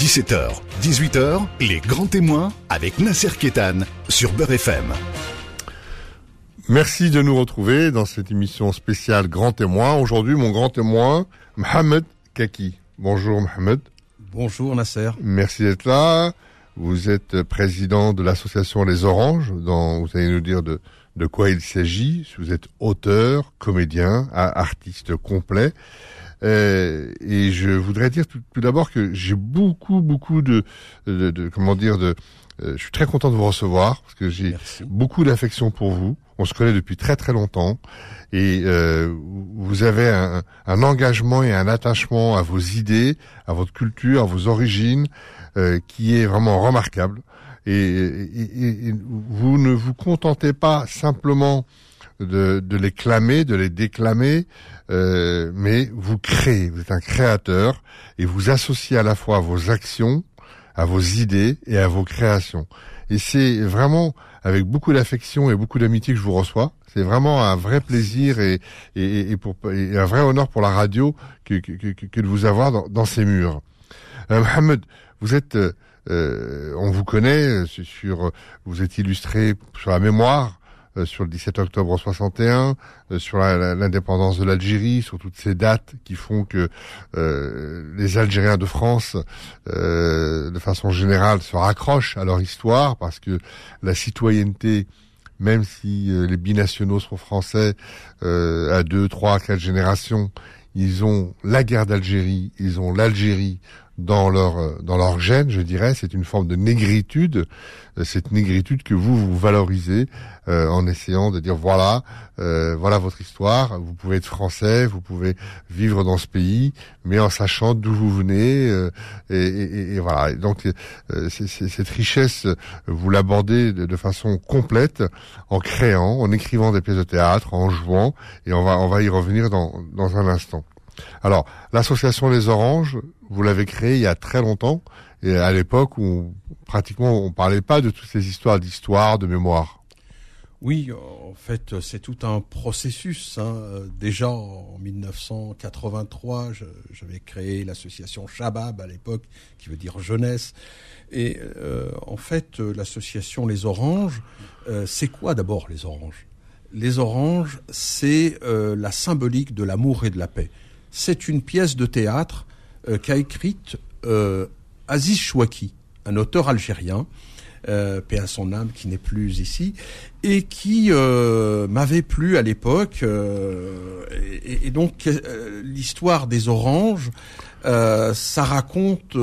17h, 18h, les grands témoins avec Nasser Kétan sur Beurre FM. Merci de nous retrouver dans cette émission spéciale Grand Témoin. Aujourd'hui, mon grand témoin, Mohamed Kaki. Bonjour Mohamed. Bonjour Nasser. Merci d'être là. Vous êtes président de l'association Les Oranges, dont vous allez nous dire de, de quoi il s'agit. Vous êtes auteur, comédien, artiste complet. Euh, et je voudrais dire tout, d'abord que j'ai beaucoup, beaucoup de, de, comment dire, de, euh, je suis très content de vous recevoir parce que j'ai beaucoup d'affection pour vous. On se connaît depuis très très longtemps et euh, vous avez un, un, engagement et un attachement à vos idées, à votre culture, à vos origines, euh, qui est vraiment remarquable. Et, et, et, vous ne vous contentez pas simplement de, de les clamer, de les déclamer, euh, mais vous créez, vous êtes un créateur et vous associez à la fois vos actions, à vos idées et à vos créations. Et c'est vraiment avec beaucoup d'affection et beaucoup d'amitié que je vous reçois. C'est vraiment un vrai plaisir et, et, et, pour, et un vrai honneur pour la radio que, que, que, que de vous avoir dans, dans ces murs. Euh, Mohamed, vous êtes, euh, euh on vous connaît sur, vous êtes illustré sur la mémoire euh, sur le 17 octobre 61, euh, sur l'indépendance de l'Algérie, sur toutes ces dates qui font que euh, les Algériens de France, de façon générale, se raccrochent à leur histoire parce que la citoyenneté même si les binationaux sont français à deux, trois, quatre générations, ils ont la guerre d'Algérie, ils ont l'Algérie dans leur euh, dans leur gène, je dirais. C'est une forme de négritude, euh, cette négritude que vous vous valorisez euh, en essayant de dire voilà, voilà votre histoire. Vous pouvez être français, vous pouvez vivre dans ce pays, mais en sachant d'où vous venez. Et, et, et, voilà. donc cette richesse, vous l'abordez de, de, façon complète en créant, en écrivant des pièces de théâtre, en jouant, et on va on va y revenir dans dans un instant. Alors, l'association Les Oranges, vous l'avez créée il y a très longtemps, et à l'époque où pratiquement on parlait pas de toutes ces histoires d'histoire, de mémoire. Oui, en fait, c'est tout un processus. Hein. Déjà en 1983, j'avais créé l'association Shabab à l'époque, qui veut dire jeunesse. Et euh, en fait, l'association Les Oranges, euh, c'est quoi d'abord les oranges? Les oranges, c'est euh, la symbolique de l'amour et de la paix c'est une pièce de théâtre euh, qu'a écrite euh, Aziz Chouaki, un auteur algérien, euh, paix à son âme, qui n'est plus ici, et qui euh, m'avait plu à l'époque. Et, et, donc l'histoire des oranges, ça raconte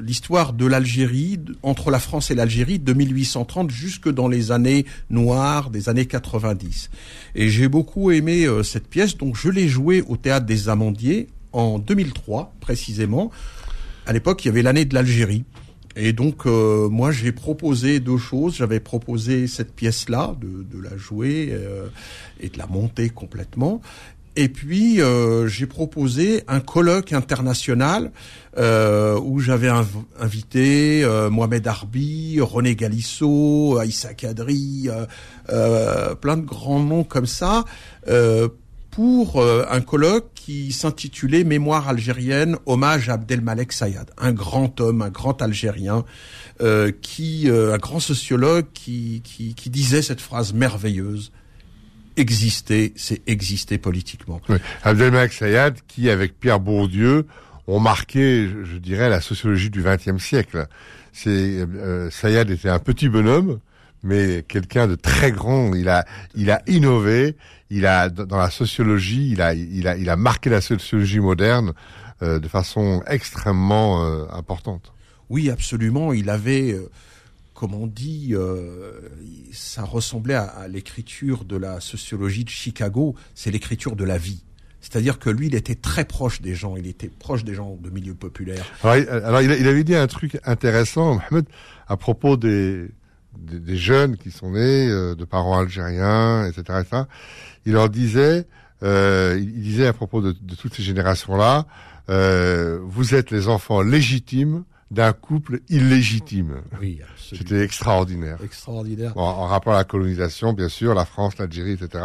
l'histoire de l'Algérie, entre la France et l'Algérie, de 1830 jusque dans les années noires des années 90. Et j'ai beaucoup aimé euh, cette pièce, donc je l'ai jouée au théâtre des Amandiers en 2003 précisément. À l'époque, il y avait l'année de l'Algérie. Et donc, euh, moi, j'ai proposé deux choses. J'avais proposé cette pièce-là, de, de, la jouer euh, et de la monter complètement. Et puis euh, j'ai proposé un colloque international euh, où j'avais invité euh, Mohamed Arbi, René Galissot, Aïssa Kadri, euh, plein de grands noms comme ça, pour un colloque qui s'intitulait Mémoire algérienne, hommage à Abdelmalek Sayad, un grand homme, un grand Algérien, qui, un grand sociologue qui, qui, qui disait cette phrase merveilleuse exister, c'est exister politiquement. Abdelmalek Sayad, qui avec Pierre Bourdieu ont marqué, je, dirais, la sociologie du XXe siècle. C'est euh, Sayad était un petit bonhomme, mais quelqu'un de très grand. Il a, il a innové. Il a dans la sociologie, il a, il a, il a marqué la sociologie moderne euh, de façon extrêmement euh, importante. Oui, absolument. Il avait euh, comme on dit, euh, ça ressemblait à, l'écriture de la sociologie de Chicago, c'est l'écriture de la vie. C'est-à-dire que lui, il était très proche des gens, il était proche des gens de milieu populaire. Alors, il, avait dit un truc intéressant, Mohamed, à propos des, des, jeunes qui sont nés euh, de parents algériens, etc., Il leur disait, euh, il disait à propos de, de toutes ces générations-là, euh, vous êtes les enfants légitimes d'un couple illégitime. Oui, C'était extraordinaire. Extraordinaire. en rapport à la colonisation, bien sûr, la France, l'Algérie, etc.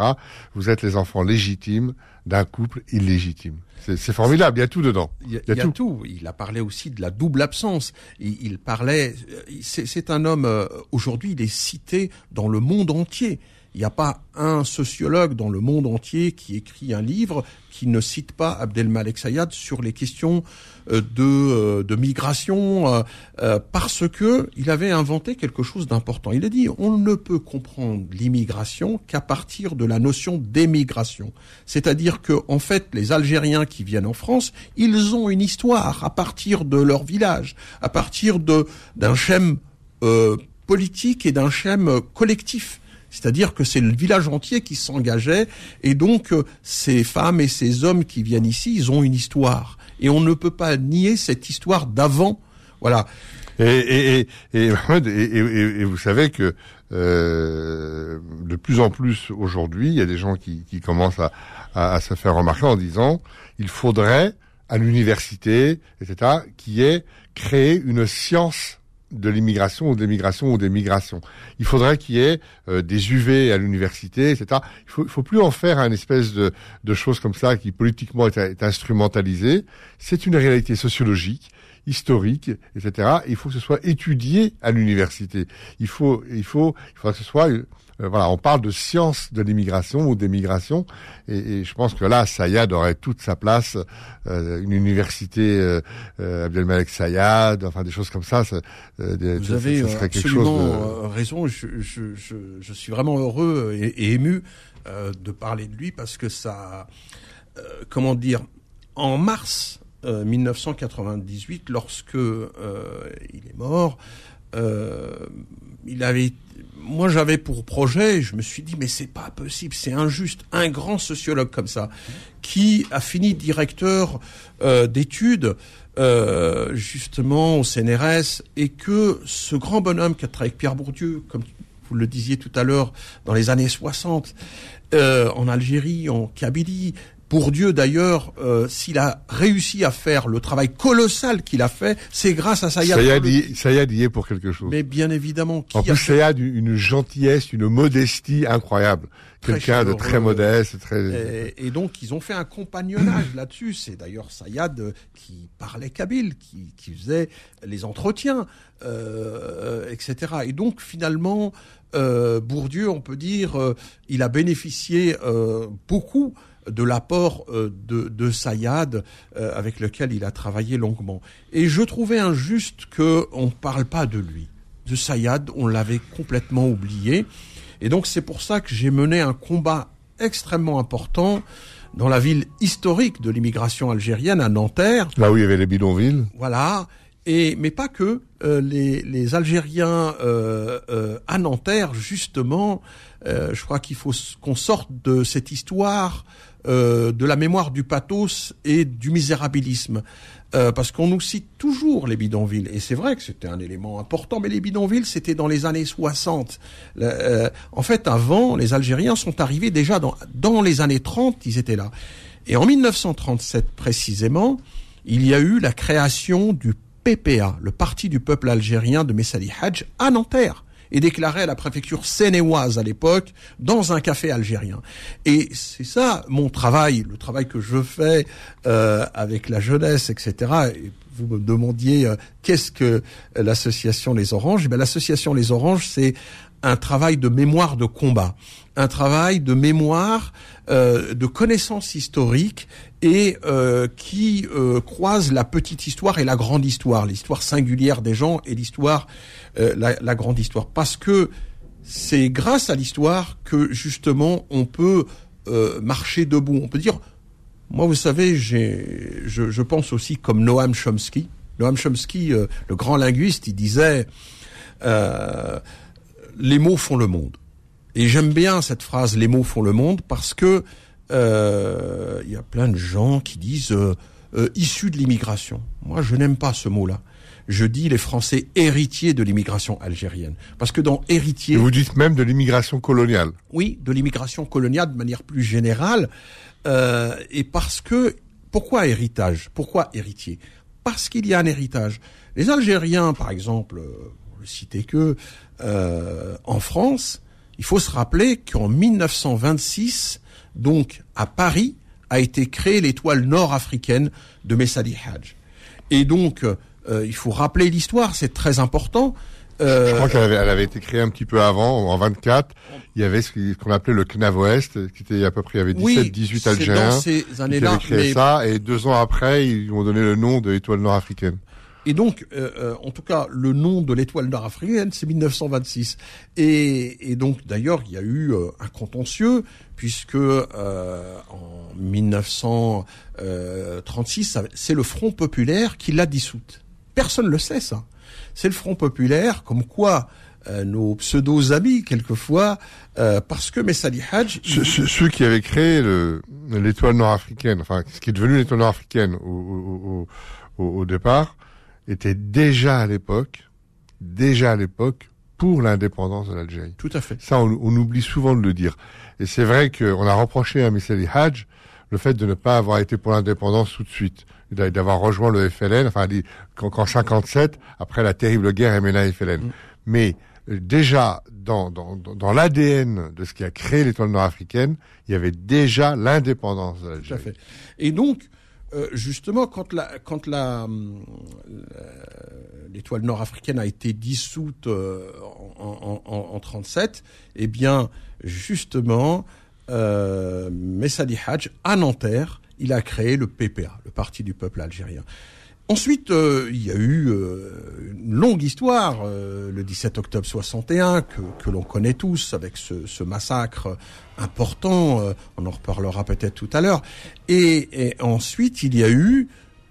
Vous êtes les enfants légitimes d'un couple illégitime. C'est formidable, il y a tout dedans. Il y a, tout. Il a parlé aussi de la double absence. Il, parlait. C'est un homme. Euh, aujourd'hui, il est cité dans le monde entier. Il n'y a pas un sociologue dans le monde entier qui écrit un livre qui ne cite pas Abdelmalek Sayad sur les questions euh, de, euh, de migration, euh, parce que il avait inventé quelque chose d'important. Il a dit on ne peut comprendre l'immigration qu'à partir de la notion d'émigration. C'est-à-dire que en fait, les Algériens qui viennent en France, ils ont une histoire à partir de leur village, à partir de d'un schème politique et d'un schème collectif. C'est-à-dire que c'est le village entier qui s'engageait, et donc euh, ces femmes et ces hommes qui viennent ici, ils ont une histoire, et on ne peut pas nier cette histoire d'avant. Voilà. Et, vous savez que euh, de plus en plus aujourd'hui, il y a des gens qui, commencent à, à, se faire remarquer en disant il faudrait à l'université, etc., qui ait créé une science de l'immigration ou des migrations ou des migrations. Il faudrait qu'il y ait euh, des UV à l'université, etc. Il faut, faut plus en faire un espèce de, de chose comme ça qui politiquement est, est instrumentalisé. C'est une réalité sociologique historique, etc. Il faut que ce soit étudié à l'université. Il faut, il faut, il faut que ce soit euh, voilà, on parle de science de l'immigration ou des migrations, et, je pense que là, Sayad aurait toute sa place, euh, une université euh, euh, Abdelmalek Sayad, enfin des choses comme ça. ça Vous avez absolument raison. Je, je, je, je, suis vraiment heureux et, et ému de parler de lui parce que ça, comment dire, en mars 1998, lorsque il est mort, il avait moi j'avais pour projet, je me suis dit mais c'est pas possible, c'est injuste, un grand sociologue comme ça qui a fini directeur euh, d'études euh, justement au CNRS et que ce grand bonhomme qui a travaillé avec Pierre Bourdieu, comme vous le disiez tout à l'heure, dans les années 60, euh, en Algérie, en Kabylie, pour Dieu d'ailleurs, euh, s'il a réussi à faire le travail colossal qu'il a fait, c'est grâce à Sayad. Sayad, y, Sayad y est pour quelque chose. Mais bien évidemment. Qui en plus, Sayad, une gentillesse, une modestie incroyable. Quelqu'un de très modeste. Très... Et, donc, ils ont fait un compagnonnage là-dessus. C'est d'ailleurs Sayad qui parlait kabyle, qui, qui faisait les entretiens, euh, etc. Et donc, finalement, euh, Bourdieu, on peut dire, euh, il a bénéficié euh, beaucoup de l'apport euh, de, de Sayad euh, avec lequel il a travaillé longuement. Et je trouvais injuste qu'on ne parle pas de lui. De Sayad, on l'avait complètement oublié. Et donc c'est pour ça que j'ai mené un combat extrêmement important dans la ville historique de l'immigration algérienne, à Nanterre. Là où il y avait les bidonvilles. Voilà. Et, mais pas que. Euh, les, les, Algériens euh, euh, à Nanterre, justement, je crois qu'il faut qu'on sorte de cette histoire euh, de la mémoire du pathos et du misérabilisme. Euh, parce qu'on nous cite toujours les bidonvilles. Et c'est vrai que c'était un élément important, mais les bidonvilles, c'était dans les années 60. Euh, en fait, avant, les Algériens sont arrivés déjà dans, dans les années 30, ils étaient là. Et en 1937 précisément, il y a eu la création du PPA, le Parti du peuple algérien de Messali Hadj, à Nanterre et déclaré à la préfecture sénéoise à l'époque dans un café algérien. Et c'est ça mon travail, le travail que je fais euh, avec la jeunesse, etc. Et vous me demandiez euh, qu'est-ce que l'association Les Oranges? Eh l'association Les Oranges, c'est un travail de mémoire de combat, un travail de mémoire, euh, de connaissance historique et euh, qui euh, croise la petite histoire et la grande histoire, l'histoire singulière des gens et l'histoire, la, grande histoire. Parce que c'est grâce à l'histoire que justement on peut marcher debout. On peut dire, moi vous savez, je, je, pense aussi comme Noam Chomsky. Noam Chomsky, le grand linguiste, il disait les mots font le monde. Et j'aime bien cette phrase, les mots font le monde, parce que euh, il y a plein de gens qui disent euh, euh, issus de l'immigration. Moi, je n'aime pas ce mot-là. Je dis les Français héritiers de l'immigration algérienne. Parce que dans héritier... Et vous dites même de l'immigration coloniale. Oui, de l'immigration coloniale de manière plus générale. Euh, et parce que... Pourquoi héritage? Pourquoi héritier? Parce qu'il y a un héritage. Les Algériens, par exemple, pour le citer que, euh, en France, il faut se rappeler qu'en 1926, donc à Paris, a été créée l'étoile nord-africaine de Messali Hadj. Et donc, euh, il faut rappeler l'histoire, c'est très important. Euh, Je crois qu'elle avait, elle avait, été créée un petit peu avant, en 24. Il y avait ce qu'on appelait le CNAV Ouest, qui était à peu près, il y avait 17, 18 Algériens dans ces années-là, qui avaient créé ça. Et deux ans après, ils ont donné le nom de l'étoile nord-africaine. Et donc, euh, euh, en tout cas, le nom de l'étoile nord-africaine, c'est 1926. Et, et donc, d'ailleurs, il y a eu euh, un contentieux, puisque euh, en 1936, c'est le Front populaire qui l'a dissoute. Personne ne le sait, ça. C'est le Front populaire, comme quoi nos pseudo-amis, quelquefois, parce que Messali Hadj... Ceux, qui avaient créé l'étoile nord-africaine, enfin, ce qui est devenu l'étoile nord-africaine au, au, au, au départ, était déjà à l'époque, déjà à l'époque, pour l'indépendance de l'Algérie. Tout à fait. Ça, on, oublie souvent de le dire. Et c'est vrai qu'on a reproché à Messali Hadj le fait de ne pas avoir été pour l'indépendance tout de suite, d'avoir rejoint le FLN, enfin, qu'en 57, après la terrible guerre MNA-FLN. Mm. Mais euh, déjà, dans, dans, dans l'ADN de ce qui a créé l'étoile nord-africaine, il y avait déjà l'indépendance de l'Algérie. Tout à fait. Et donc, euh, justement, quand la, quand la, l'étoile nord-africaine a été dissoute euh, en, en, en, 37, eh bien, justement, euh, Messadi Hadj, à Nanterre, il a créé le PPA, le Parti du peuple algérien. Ensuite, euh, il y a eu euh, une longue histoire, euh, le 17 octobre 61, que, l'on connaît tous, avec ce, massacre important, on en reparlera peut-être tout à l'heure. Et, ensuite, il y a eu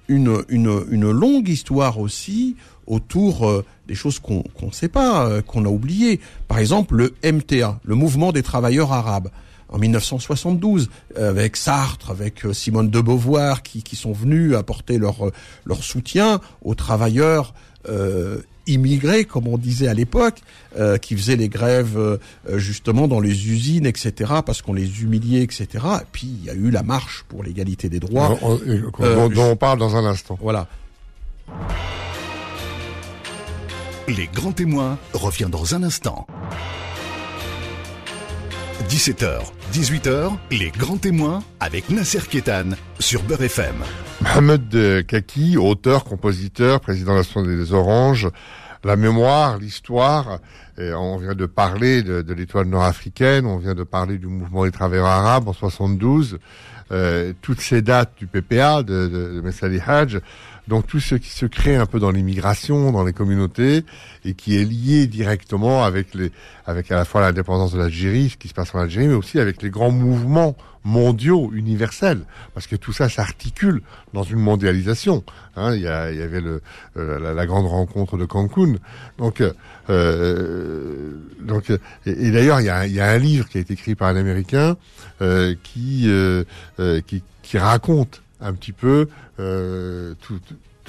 une, une, une longue histoire aussi autour des choses qu'on ne sait pas, qu'on a oubliées. Par exemple, le MTA, le Mouvement des travailleurs arabes en 1972 avec Sartre, avec euh, Simone de Beauvoir qui, qui sont venus apporter leur euh, leur soutien aux travailleurs euh, immigrés, comme on disait à l'époque, euh, qui faisaient les grèves euh, justement dans les usines, etc., parce qu'on les humiliait, etc. Et puis il y a eu la marche pour l'égalité des droits, dont, dont on parle dans un instant. Voilà. Les grands témoins revient dans un instant. 17h, 18h, les grands témoins avec Nasser Kétan sur Beurre FM. Mohamed Kaki, auteur, compositeur, président de l'Association des Oranges, la mémoire, l'histoire, on vient de parler de, l'étoile nord-africaine, on vient de parler du mouvement des travailleurs arabes en 72, euh, toutes ces dates du PPA, de, Messali Hadj, donc tout ce qui se crée un peu dans l'immigration, dans les communautés, et qui est lié directement avec les, avec à la fois l'indépendance de l'Algérie, ce qui se passe en Algérie, mais aussi avec les grands mouvements mondiaux, universels, parce que tout ça s'articule dans une mondialisation. Hein, il, y avait euh, la, grande rencontre de Cancun. Donc, euh, donc, et, d'ailleurs, il y, a, un livre qui a été écrit par un Américain euh, qui, euh, euh, qui, qui raconte un petit peu euh, tout,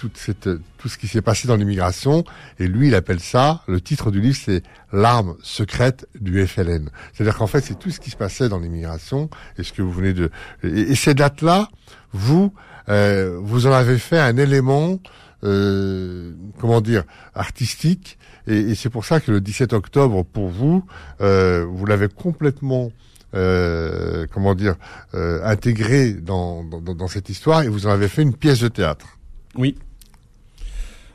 toute cette, tout ce qui s'est passé dans l'immigration. Et lui, il appelle ça, le titre du livre, c'est l'arme secrète du FLN. C'est-à-dire qu'en fait, c'est tout ce qui se passait dans l'immigration et ce que vous venez de... Et, ces dates-là, vous, euh, vous en avez fait un élément, euh, comment dire, artistique. Et, et c'est pour ça que le 17 octobre, pour vous, euh, vous l'avez complètement euh, comment dire, euh, intégré dans, dans, dans, cette histoire et vous en avez fait une pièce de théâtre. Oui,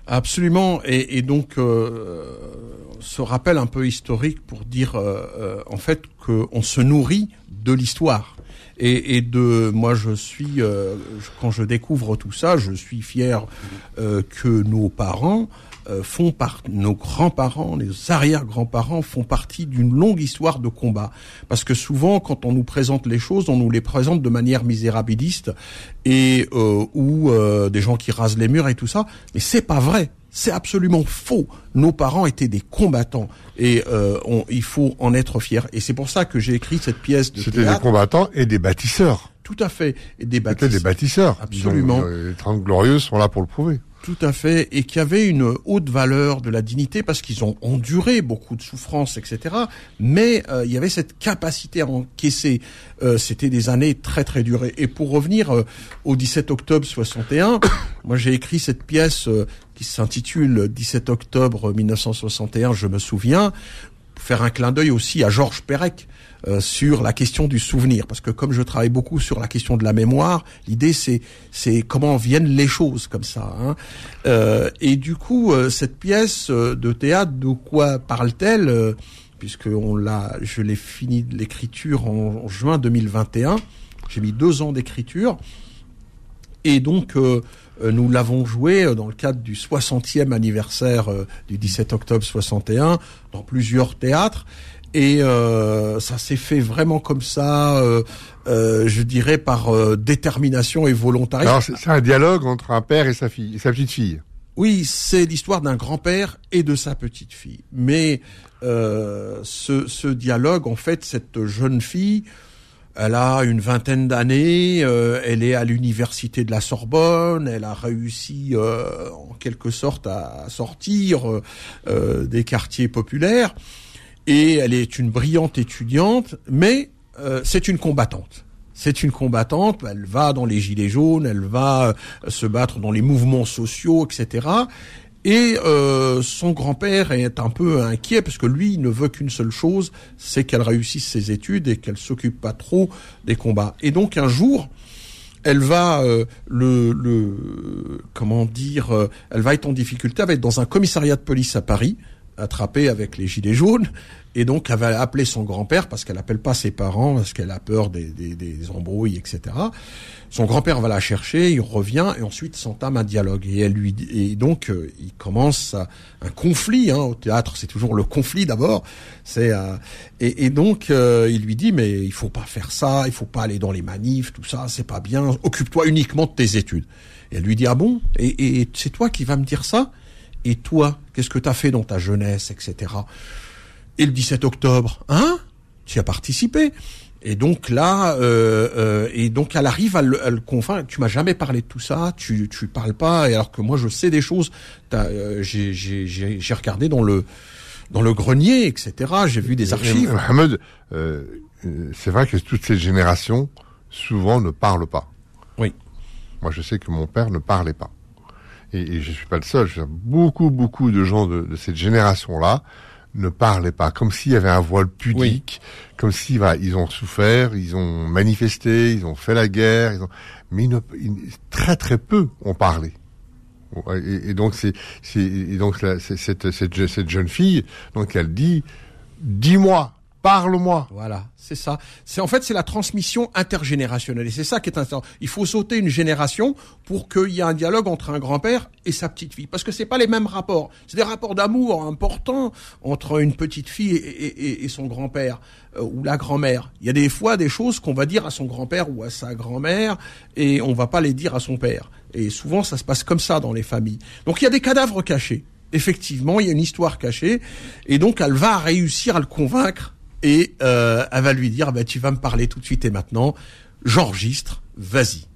absolument. Et, et donc, euh, ce rappel un peu historique pour dire euh, euh, en fait qu'on se nourrit de l'histoire. Et, et, de moi, je suis quand je découvre tout ça, je suis fier que nos parents euh, font par nos grands-parents, les arrière-grands-parents font partie d'une longue histoire de combat. Parce que souvent, quand on nous présente les choses, on nous les présente de manière misérabiliste et euh, ou euh, des gens qui rasent les murs et tout ça. Mais c'est pas vrai. C'est absolument faux. Nos parents étaient des combattants et il faut en être fier. Et c'est pour ça que j'ai écrit cette pièce de C'était des combattants et des bâtisseurs. Tout à fait. Et des bâtisseurs. des bâtisseurs. Absolument. les Trente Glorieuses sont là pour le prouver. Tout à fait, et qui avait une haute valeur de la dignité parce qu'ils ont enduré beaucoup de souffrances, etc. Mais euh, il y avait cette capacité à encaisser. Euh, C'était des années très très durées. Et pour revenir euh, au 17 octobre 61, moi j'ai écrit cette pièce qui s'intitule 17 octobre 1961, je me souviens, faire un clin d'œil aussi à Georges Perec euh, sur la question du souvenir, parce que comme je travaille beaucoup sur la question de la mémoire, l'idée c'est c'est comment viennent les choses comme ça. Hein. Euh, et du coup, euh, cette pièce de théâtre, de quoi parle-t-elle Puisque on l'a, je l'ai fini l'écriture en, juin 2021. J'ai mis deux ans d'écriture. Et donc, nous l'avons joué dans le cadre du 60e anniversaire du 17 octobre 61 dans plusieurs théâtres. Et euh, ça s'est fait vraiment comme ça, euh, euh, je dirais par détermination et volontarisme. Alors c'est un dialogue entre un père et sa fille, et sa petite fille. Oui, c'est l'histoire d'un grand-père et de sa petite fille. Mais ce, ce, dialogue, en fait, cette jeune fille, elle a une vingtaine d'années, elle est à l'université de la Sorbonne, elle a réussi en quelque sorte à sortir des quartiers populaires et elle est une brillante étudiante, mais euh, c'est une combattante. C'est une combattante, elle va dans les gilets jaunes, elle va euh, se battre dans les mouvements sociaux, etc. Et euh, son grand-père est un peu inquiet parce que lui il ne veut qu'une seule chose, c'est qu'elle réussisse ses études et qu'elle s'occupe pas trop des combats. Et donc un jour, elle va le, le, comment dire, elle va être en difficulté, elle va être dans un commissariat de police à Paris attrapée avec les gilets jaunes. Et donc, elle va appeler son grand-père parce qu'elle appelle pas ses parents, parce qu'elle a peur des, des, des, embrouilles, etc. Son grand-père va la chercher, il revient et ensuite s'entame un dialogue. Et elle lui et donc euh, il commence un conflit hein, au théâtre. C'est toujours le conflit d'abord. C'est euh, et, et, donc euh, il lui dit mais il faut pas faire ça, il faut pas aller dans les manifs, tout ça, c'est pas bien. Occupe-toi uniquement de tes études. Et elle lui dit ah bon? Et, et c'est toi qui vas me dire ça? Et toi, qu'est-ce que tu as fait dans ta jeunesse, etc. Et le 17 octobre, hein Tu as participé. Et donc là, euh, euh, et donc elle arrive à le, à le convaincre. Tu m'as jamais parlé de tout ça. Tu tu parles pas. Et alors que moi je sais des choses. Euh, j'ai j'ai regardé dans le dans le grenier, etc. J'ai vu des archives. Mohamed, euh, c'est vrai que toute cette génération souvent ne parle pas. Oui. Moi je sais que mon père ne parlait pas et, je suis pas le seul, beaucoup, beaucoup de gens de, cette génération-là ne parlaient pas, comme s'il y avait un voile pudique, comme si ils ont souffert, ils ont manifesté, ils ont fait la guerre, ils ont... mais très très peu ont parlé. Et, donc c'est, donc cette, cette, cette jeune fille, donc elle dit, dis-moi, Parle-moi. Voilà, c'est ça. C'est en fait c'est la transmission intergénérationnelle et c'est ça qui est intéressant. Il faut sauter une génération pour qu'il y ait un dialogue entre un grand-père et sa petite fille parce que c'est pas les mêmes rapports. C'est des rapports d'amour importants entre une petite fille et, son grand-père euh, ou la grand-mère. Il y a des fois des choses qu'on va dire à son grand-père ou à sa grand-mère et on va pas les dire à son père. Et souvent ça se passe comme ça dans les familles. Donc il y a des cadavres cachés. Effectivement, il y a une histoire cachée et donc elle va réussir à le convaincre et euh, elle va lui dire bah, tu vas me parler tout de suite et maintenant. J'enregistre vas-y.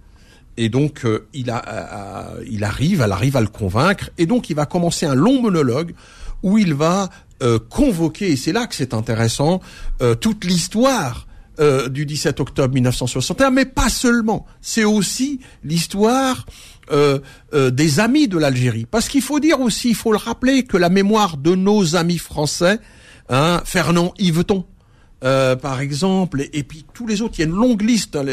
Et donc euh, il a euh, il arrive elle arrive à le convaincre. Et donc il va commencer un long monologue où il va convoquer et c'est là que c'est intéressant toute l'histoire du 17 octobre 1961 mais pas seulement. C'est aussi l'histoire des amis de l'Algérie. Parce qu'il faut dire aussi il faut le rappeler que la mémoire de nos amis français hein, Fernand Yveton euh, par exemple, et, puis tous les autres. Il y a une longue liste, hein,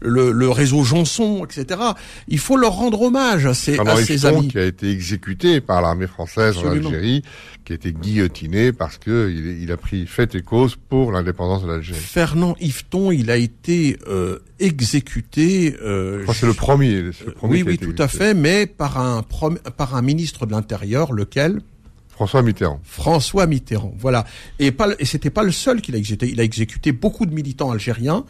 le, réseau Janson, etc. Il faut leur rendre hommage à ces, à ces amis. qui a été exécuté par l'armée française en Algérie, qui a été guillotiné parce que il, a pris fait et cause pour l'indépendance de l'Algérie. Fernand Yveton, il a été euh, exécuté. Euh, c'est le premier. Le premier oui, oui, tout à fait, mais par un par un ministre de l'Intérieur, lequel François Mitterrand. François Mitterrand, voilà. Et pas et c'était pas le seul qu'il a exécuté. Il a exécuté beaucoup de militants algériens.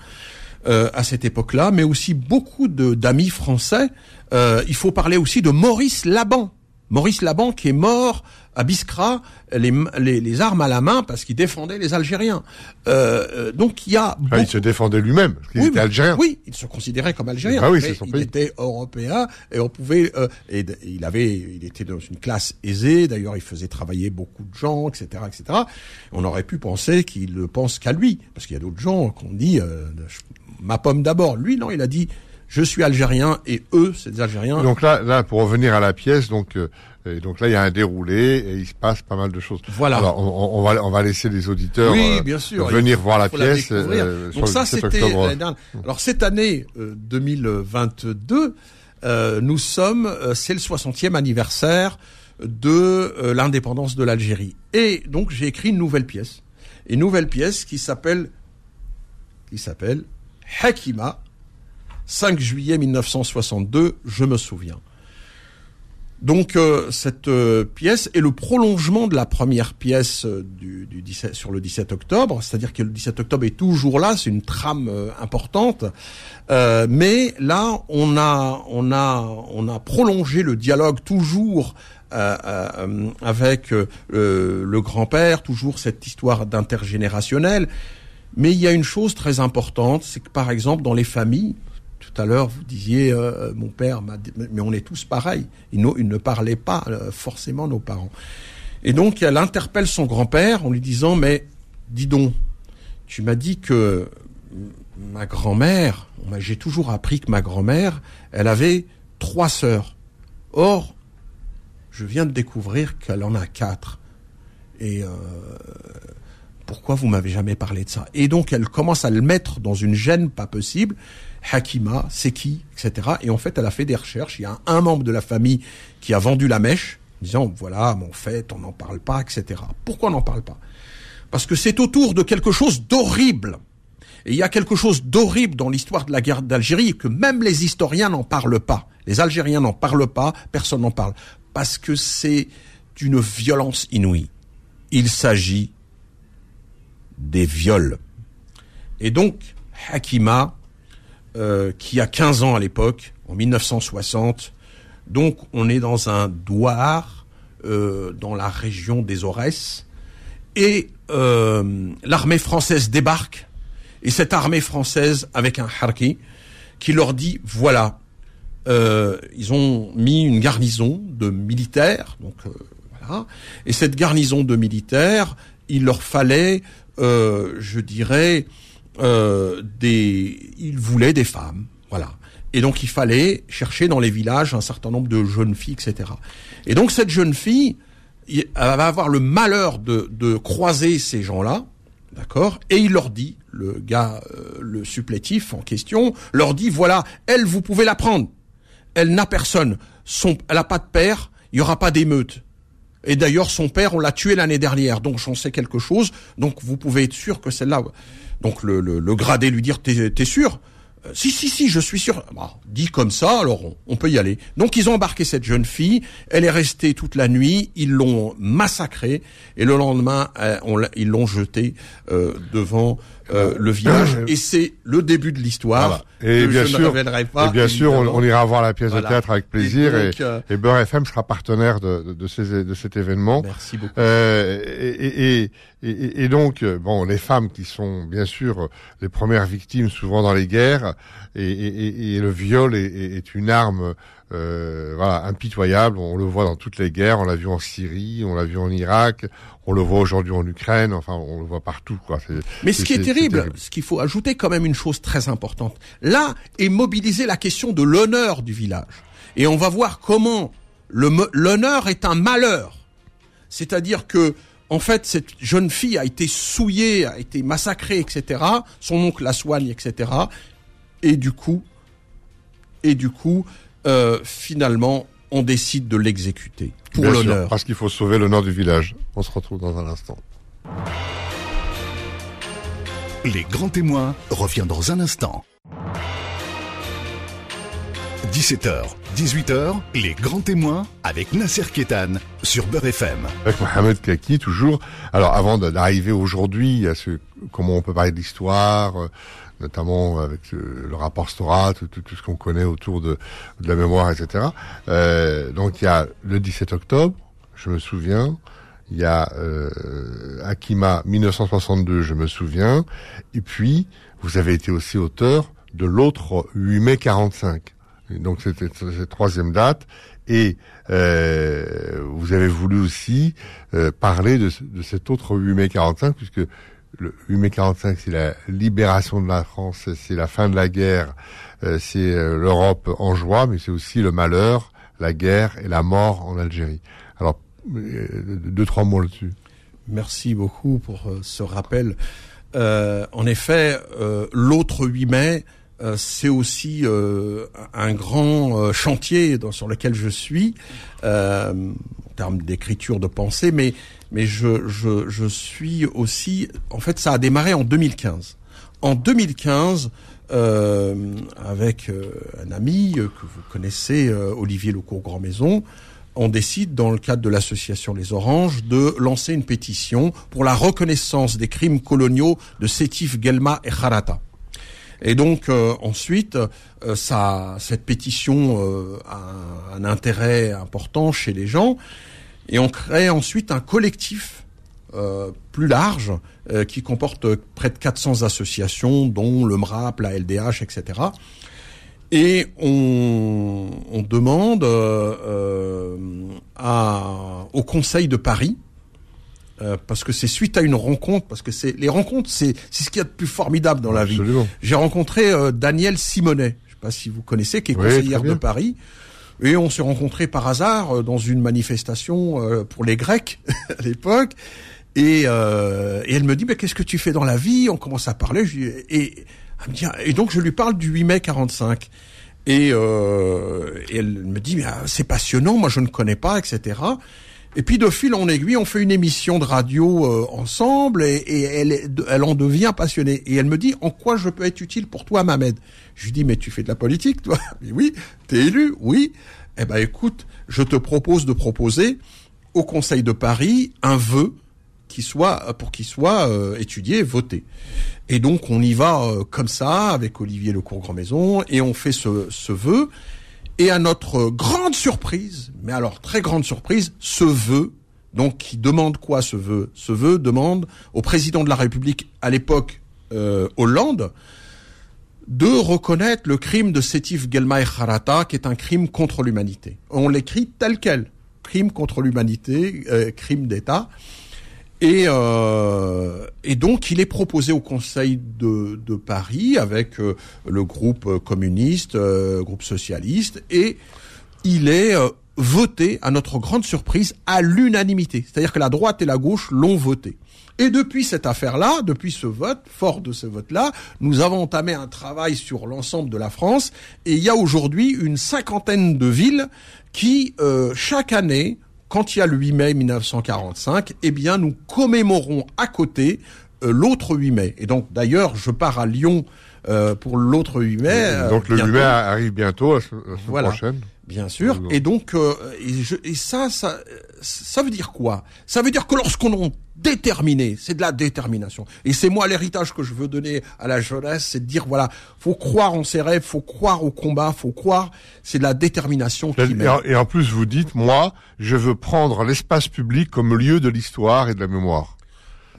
Euh, à cette époque-là, mais aussi beaucoup d'amis français. Euh, il faut parler aussi de Maurice Laban. Maurice Laban qui est mort à Biskra les, les, les, armes à la main parce qu'il défendait les Algériens. Euh, euh donc il y a. il se défendait lui-même parce qu'il était algérien. Oui, il se considérait comme algérien. Ah oui, son il était européen et on pouvait. Euh, et il avait, il était dans une classe aisée. D'ailleurs, il faisait travailler beaucoup de gens, etc., etc. On aurait pu penser qu'il ne pense qu'à lui parce qu'il y a d'autres gens qu'on dit euh, ma pomme d'abord. Lui, non, il a dit je suis algérien et eux, c'est des Algériens. Donc là, là, pour revenir à la pièce, donc euh, Et donc là, il y a un déroulé et il se passe pas mal de choses. Voilà. Alors, on, on va, on va laisser les auditeurs Oui, euh, bien sûr. venir voir la pièce. euh, Donc ça, 17 c'était. Alors cette année euh, 2022, euh, nous sommes, euh, c'est le 60e anniversaire de l'indépendance de l'Algérie. Et donc j'ai écrit une nouvelle pièce, une nouvelle pièce qui s'appelle, qui s'appelle Hakima, 5 juillet 1962, je me souviens. Donc euh, cette euh, pièce est le prolongement de la première pièce euh, du, du 17, sur le 17 octobre, c'est-à-dire que le 17 octobre est toujours là, c'est une trame euh, importante, mais là on a on a on a prolongé le dialogue toujours avec le grand-père, toujours cette histoire d'intergénérationnel. Mais il y a une chose très importante, c'est que par exemple dans les familles, tout à l'heure, vous disiez, euh, mon père, m'a mais on est tous pareils. Ils, ne- parlaient pas euh, forcément nos parents. Et donc, elle interpelle son grand-père en lui disant, mais dis donc, tu m'as dit que ma grand-mère, j'ai toujours appris que ma grand-mère, elle avait trois sœurs. Or, je viens de découvrir qu'elle en a quatre. Et euh, pourquoi vous m'avez jamais parlé de ça? Et donc elle commence à le mettre dans une gêne pas possible. Hakima, c'est qui, etc. Et en fait, elle a fait des recherches. Il y a un, membre de la famille qui a vendu la mèche, disant voilà, mais en fait, on n'en parle pas, etc. Pourquoi on n'en parle pas? Parce que c'est autour de quelque chose d'horrible. Et il y a quelque chose d'horrible dans l'histoire de la guerre d'Algérie que même les historiens n'en parlent pas. Les Algériens n'en parlent pas, personne n'en parle. Parce que c'est d'une violence inouïe. Il s'agit des viols. Et donc, Hakima, euh, qui a 15 ans à l'époque, en 1960, donc on est dans un douar euh, dans la région des Aurès, et euh, l'armée française débarque, et cette armée française, avec un harki, qui leur dit, voilà, euh, ils ont mis une garnison de militaires, donc voilà, et cette garnison de militaires, il leur fallait, je dirais, euh, des, ils voulaient des femmes, voilà. Et donc il fallait chercher dans les villages un certain nombre de jeunes filles, etc. Et donc cette jeune fille, il- elle va avoir le malheur de, de croiser ces gens-là, d'accord Et il leur dit, le gars, euh, le supplétif en question, leur dit, voilà, elle, vous pouvez la prendre. Elle n'a personne. Son, elle n'a pas de père, il n'y aura pas d'émeute. Et d'ailleurs, son père, on l'a tué l'année dernière, donc j'en sais quelque chose. Donc vous pouvez être sûr que celle-là. Donc le, le, gradé lui dire, t'es sûr? Euh, Si, si, si, je suis sûr. Bah, dit comme ça, alors on, peut y aller. Donc ils ont embarqué cette jeune fille. Elle est restée toute la nuit. Ils l'ont massacrée et le lendemain, euh, ils l'ont jetée euh, devant euh, le village. Et c'est le début de l'histoire. Voilà. Et et bien sûr, on, évidemment. on ira voir la pièce Voilà. de théâtre avec plaisir et, donc, euh, et Beurre FM sera partenaire de, de, de ces- de cet événement. Merci beaucoup. Euh, et, et, et, et- et donc, euh, bon, les femmes qui sont bien sûr les premières victimes souvent dans les guerres, et, et- et- et le viol est- est une arme, euh, voilà, impitoyable. On le voit dans toutes les guerres. On l'a vu en Syrie, on l'a vu en Irak, on le voit aujourd'hui en Ukraine. Enfin, on le voit partout, quoi. Mais ce qui est c'est- c'est terrible, ce qu'il faut ajouter quand même une chose très importante, là est mobilisée la question de l'honneur du village. Et on va voir comment l'honneur est un malheur. C'est-à-dire que, en fait, cette jeune fille a été souillée, a été massacrée, etc. Son oncle la soigne, etc. Et du coup, et du coup, euh, finalement, on décide de l'exécuter pour l'honneur. parce qu'il faut sauver l'honneur du village. On se retrouve dans un instant. Les grands témoins revient dans un instant. 17h, 18h, les grands témoins avec Nasser Kétan sur Beurre FM. Avec Mohamed Kaki, toujours. Alors, avant d'arriver aujourd'hui à ce, comment on peut parler de l'histoire, euh, notamment avec euh, le rapport Stora, tout, tout, tout ce qu'on connaît autour de, de la mémoire, etc. Euh, donc, il y a le 17 octobre, je me souviens. Il y a euh, Akima 1962, je me souviens. Et puis, vous avez été aussi auteur de l'autre 8 mai 45. Et donc, c'était cette troisième date. Et euh, vous avez voulu aussi euh, parler de, de cet autre 8 mai 45, puisque le 8 mai 45, c'est la libération de la France, c'est la fin de la guerre, euh, c'est euh, l'Europe en joie, mais c'est aussi le malheur la guerre et la mort en Algérie. Alors, deux, trois mots là-dessus. Merci beaucoup pour ce rappel. en effet, l'autre 8 mai, euh, c'est aussi euh, un grand euh, chantier sur lequel je suis termes d'écriture de pensée, mais mais je, je, suis aussi en fait ça a démarré en 2015. En 2015, avec un ami que vous connaissez, Olivier Lecourt Grand Maison, on décide, dans le cadre de l'association Les Oranges, de lancer une pétition pour la reconnaissance des crimes coloniaux de Sétif, Gelma et Harata. Et donc euh, ensuite, euh, ça, cette pétition euh, a un, intérêt important chez les gens, et on crée ensuite un collectif plus large qui comporte près de 400 associations, dont le MRAP, la LDH, etc. Et on, on demande à, au Conseil de Paris euh, parce que c'est suite à une rencontre, parce que c'est les rencontres, c'est c'est ce qu'il y a de plus formidable dans la vie. J'ai rencontré euh, Daniel Simonet, je sais pas si vous connaissez, qui est conseillère de Paris, et on s'est rencontrés par hasard euh, dans une manifestation pour les Grecs à l'époque. Et, et elle me dit, mais qu'est-ce que tu fais dans la vie? On commence à parler. Je et, donc je lui parle du 8 mai 45. Et, euh, et elle me dit, ah, c'est passionnant, moi je ne connais pas, etc. Et puis de fil en aiguille, on fait une émission de radio euh, ensemble et, elle, en devient passionnée. Et elle me dit en quoi je peux être utile pour toi, Mohamed Je lui dis mais tu fais de la politique, toi? Oui, t'es élu, oui. Eh ben écoute, je te propose de proposer au Conseil de Paris un vœu qui soit pour qu'il soit euh, étudié, voté. Et donc on y va euh, comme ça avec Olivier Lecourt Grand Maison et on fait ce, ce vœu. Et à notre grande surprise, mais alors très grande surprise, ce vœu, donc qui demande quoi ce vœu? Ce vœu demande au président de la République à l'époque euh, Hollande de reconnaître le crime de Sétif Gelmaï Harata, qui est un crime contre l'humanité. On l'écrit tel quel, crime contre l'humanité, euh, crime d'État. Et, euh, et donc, il est proposé au Conseil de, de Paris avec euh, le groupe communiste, euh, groupe socialiste, et il est euh, voté, à notre grande surprise, à l'unanimité. C'est-à-dire que la droite et la gauche l'ont voté. Et depuis cette affaire-là, depuis ce vote, fort de ce vote-là, nous avons entamé un travail sur l'ensemble de la France, et il y a aujourd'hui une cinquantaine de villes qui, chaque année, quand il y a le 8 mai 1945, eh bien, nous commémorons à côté euh, l'autre 8 mai. Et donc, d'ailleurs, je pars à Lyon euh, pour l'autre 8 mai. donc, le 8 mai arrive bientôt, la semaine prochaine. Bien sûr. Et donc, euh, et, ça, ça, ça veut dire quoi? Ça veut dire que lorsqu'on est déterminé, c'est de la détermination. Et c'est moi l'héritage que je veux donner à la jeunesse, c'est de dire voilà, faut croire en ses rêves, faut croire au combat, faut croire. C'est de la détermination qui et, en, et en plus, vous dites, moi, je veux prendre l'espace public comme lieu de l'histoire et de la mémoire.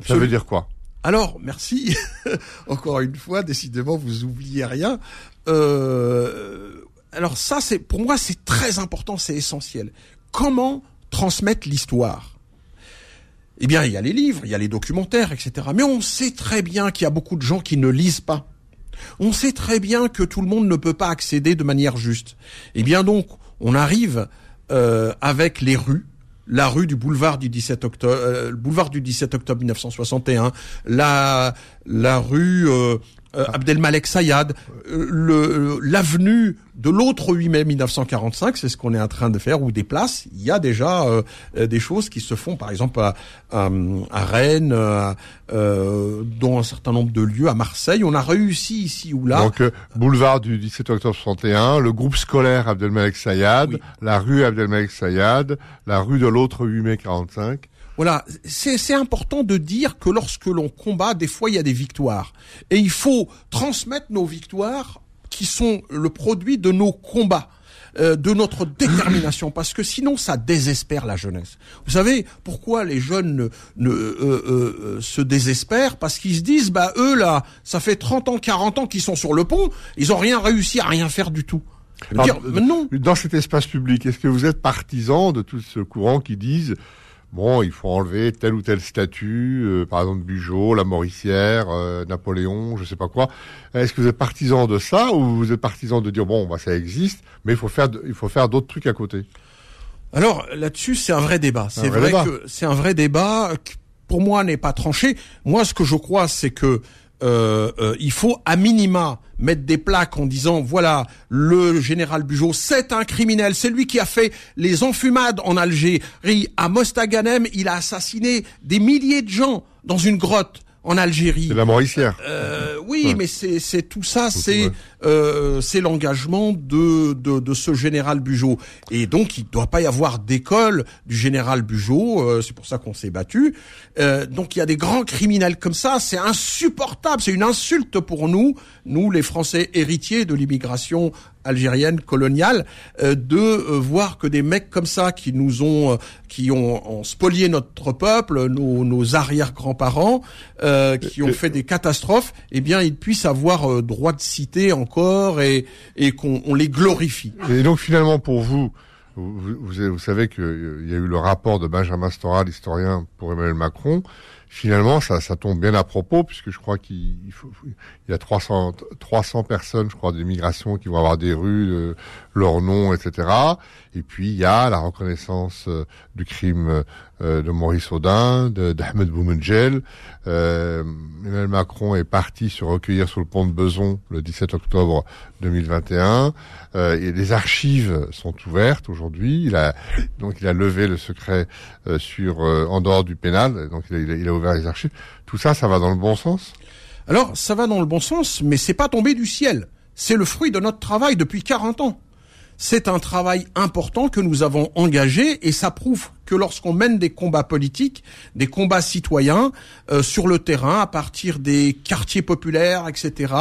Ça veut dire quoi? Alors, merci. Encore une fois, décidément, vous oubliez rien. Euh, alors ça, c'est pour moi, c'est très important, c'est essentiel. Comment transmettre l'histoire? Eh bien, il y a les livres, il y a les documentaires, etc. Mais on sait très bien qu'il y a beaucoup de gens qui ne lisent pas. On sait très bien que tout le monde ne peut pas accéder de manière juste. Eh bien donc, on arrive euh, avec les rues, la rue du boulevard du 17 octobre, euh, boulevard du 17 octobre 1961, la la rue euh, euh, Abdelmalek Sayad, euh, l'avenue de l'autre 8 mai 1945, c'est ce qu'on est en train de faire, ou des places, il y a déjà euh, des choses qui se font, par exemple à, à, Rennes, euh, dans un certain nombre de lieux, à Marseille, on a réussi ici ou là. Donc boulevard du 17 octobre 61, le groupe scolaire Abdelmalek Sayad, la rue Abdelmalek Sayad, la rue de l'autre 8 mai 45. Voilà, c'est important de dire que lorsque l'on combat, des fois il y a des victoires. Et il faut transmettre nos victoires qui sont le produit de nos combats. Euh, de notre détermination, parce que sinon ça désespère la jeunesse. Vous savez pourquoi les jeunes ne, euh, euh, se désespèrent? Parce qu'ils se disent, bah eux là, ça fait 30 ans, 40 ans qu'ils sont sur le pont, ils ont rien réussi à rien faire du tout. non. Dans cet espace public, est-ce que vous êtes partisan de tout ce courant qui disent bon, il faut enlever tel ou tel statut, euh, par exemple Bugeaud, la Mauricière, euh, Napoléon, je sais pas quoi. Est-ce que vous êtes partisan de ça ou vous êtes partisan de dire bon, bah ça existe, mais il faut faire il faut faire d'autres trucs à côté? Alors là-dessus, c'est un vrai débat. C'est vrai, que c'est un vrai débat qui, pour moi n'est pas tranché. Moi, ce que je crois, c'est que euh, euh, il faut à minima mettre des plaques en disant voilà le général Bugeaud c'est un criminel c'est lui qui a fait les enfumades en Algérie à Mostaganem il a assassiné des milliers de gens dans une grotte en Algérie. C'est la Mauricière. Euh, oui, mais c'est tout ça, c'est euh, c'est l'engagement de, de, de ce général Bugeaud. Et donc il doit pas y avoir d'école du général Bugeaud. Euh, c'est pour ça qu'on s'est battu. Euh, donc il y a des grands criminels comme ça. C'est insupportable. C'est une insulte pour nous, nous les Français héritiers de l'immigration algérienne coloniale euh, de euh, voir que des mecs comme ça qui nous ont euh, qui ont, spolié notre peuple nos, nos arrière grands-parents qui ont fait des catastrophes eh bien ils puissent avoir droit de citer encore et et qu'on les glorifie. Et donc finalement pour vous vous, vous, vous savez qu'il y a eu le rapport de Benjamin Stora, l'historien pour Emmanuel Macron, finalement, ça, ça tombe bien à propos, puisque je crois qu'il y a 300, 300 personnes, je crois, d'immigration qui vont avoir des rues, euh, leur nom, etc. Et puis, il y a la reconnaissance euh, du crime euh, de Maurice Audin, d'Ahmed Boumengel. Emmanuel Macron est parti se recueillir sur le pont de Beson le 17 octobre 2021. et les archives sont ouvertes aujourd'hui. Il a donc il a levé le secret sur en dehors du pénal. Donc il a, il a Tout ça, ça va dans le bon sens? Alors, ça va dans le bon sens, mais c'est pas tombé du ciel. C'est le fruit de notre travail depuis 40 ans. C'est un travail important que nous avons engagé et ça prouve que lorsqu'on mène des combats politiques, des combats citoyens euh, sur le terrain, à partir des quartiers populaires, etc.,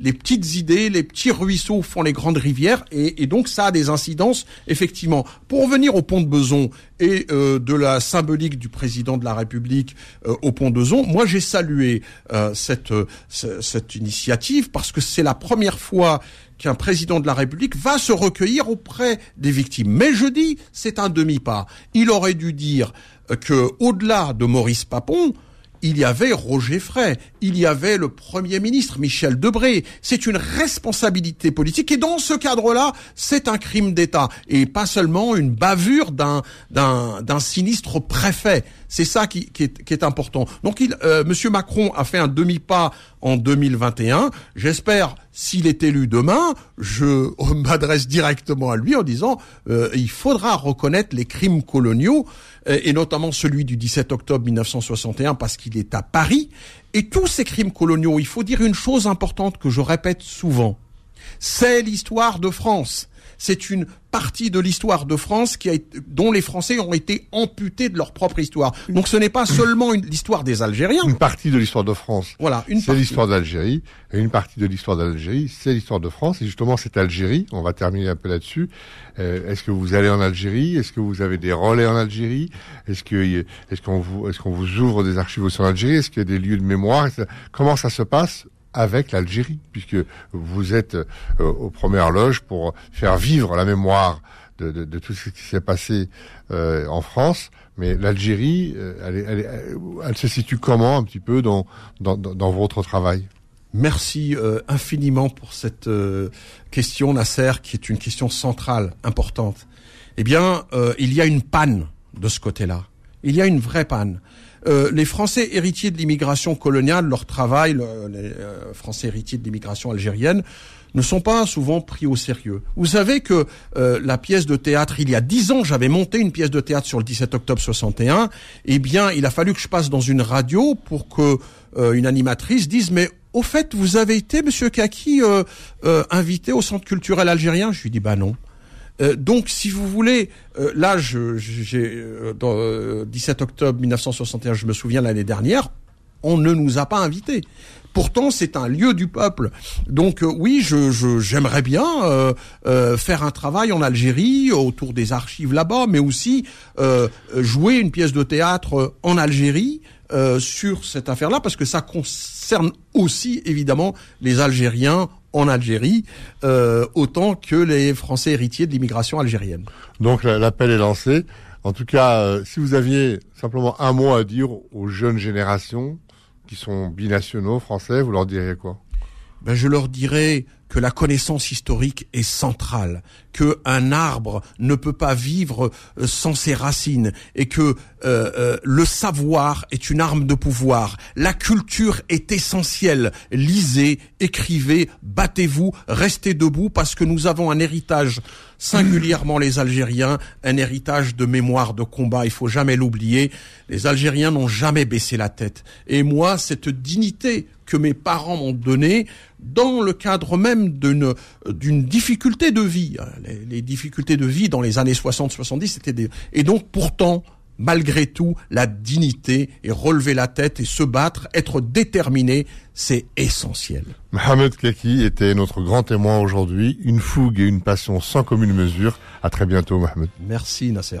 les petites idées, les petits ruisseaux font les grandes rivières et, et donc ça a des incidences effectivement. Pour revenir au pont de Beson et euh, de la symbolique du président de la République euh, au pont de Beson, moi j'ai salué cette, cette initiative parce que c'est la première fois qu'un président de la République va se recueillir auprès des victimes. Mais je dis, c'est un demi-pas. Il aurait dû dire que, au-delà de Maurice Papon, il y avait Roger Frey, il y avait le Premier ministre Michel Debré. C'est une responsabilité politique et dans ce cadre-là, c'est un crime d'État et pas seulement une bavure d'un d'un sinistre préfet. C'est ça qui, qui, est, qui, est, important. Donc, il, euh, Monsieur Macron a fait un demi-pas en 2021. J'espère, s'il est élu demain, je m'adresse directement à lui en disant euh, il faudra reconnaître les crimes coloniaux euh, et notamment celui du 17 octobre 1961 parce qu'il est à Paris. Et tous ces crimes coloniaux, il faut dire une chose importante que je répète souvent. C'est l'histoire de France c'est une partie de l'histoire de France qui a, dont les Français ont été amputés de leur propre histoire. Donc ce n'est pas seulement l'histoire des Algériens. Une partie de l'histoire de France. Voilà, une C'est l'histoire d'Algérie. Et une partie de l'histoire d'Algérie, c'est l'histoire de France. Et justement, cette Algérie, on va terminer un peu là-dessus. Euh, est-ce que vous allez en Algérie? Est-ce que vous avez des relais en Algérie? Est-ce que est-ce qu'on vous est-ce qu'on vous ouvre des archives sur l'Algérie Est-ce qu'il y a des lieux de mémoire? Comment ça se passe avec l'Algérie, puisque vous êtes euh, aux premières loges pour faire vivre la mémoire de, de, de tout ce qui s'est passé euh, en France. Mais l'Algérie, euh, elle, elle, elle, se situe comment un petit peu dans, dans, dans votre travail? Merci euh, infiniment pour cette euh, question, Nasser, qui est une question centrale, importante. Eh bien, il y a une panne de ce côté-là. Il y a une vraie panne. Euh, les Français héritiers de l'immigration coloniale, leur travail, les euh, Français héritiers de l'immigration algérienne, ne sont pas souvent pris au sérieux. Vous savez que euh, la pièce de théâtre, il y a dix ans, j'avais monté une pièce de théâtre sur le 17 octobre 61. Eh bien, il a fallu que je passe dans une radio pour que une animatrice dise mais au fait, vous avez été, Monsieur Kaki, invité au Centre culturel algérien? Je lui dis bah non. Euh, donc, si vous voulez, euh, là, j'ai euh, dans 17 octobre 1961, je me souviens l'année dernière, on ne nous a pas invités. Pourtant, c'est un lieu du peuple. Donc oui, je, j'aimerais bien faire un travail en Algérie autour des archives là-bas, mais aussi jouer une pièce de théâtre en Algérie sur cette affaire-là, parce que ça concerne aussi évidemment les Algériens en Algérie, euh, autant que les Français héritiers de l'immigration algérienne. Donc l'appel est lancé. En tout cas, euh, si vous aviez simplement un mot à dire aux jeunes générations qui sont binationaux français, vous leur diriez quoi? Ben, Je leur dirais que la connaissance historique est centrale, que un arbre ne peut pas vivre euh, sans ses racines et que euh, euh, le savoir est une arme de pouvoir. La culture est essentielle. Lisez, écrivez, battez-vous, restez debout parce que nous avons un héritage singulièrement les Algériens, un héritage de mémoire de combat, il faut jamais l'oublier. Les Algériens n'ont jamais baissé la tête. Et moi, cette dignité que mes parents m'ont donnée, dans le cadre même d'une d'une difficulté de vie, les, les, difficultés de vie dans les années 60-70, c'était des... Et donc, pourtant, malgré tout, la dignité et relever la tête et se battre, être déterminé, c'est essentiel. Mohamed Kaki était notre grand témoin aujourd'hui. Une fougue et une passion sans commune mesure. À très bientôt, Mohamed. Merci, Nasser.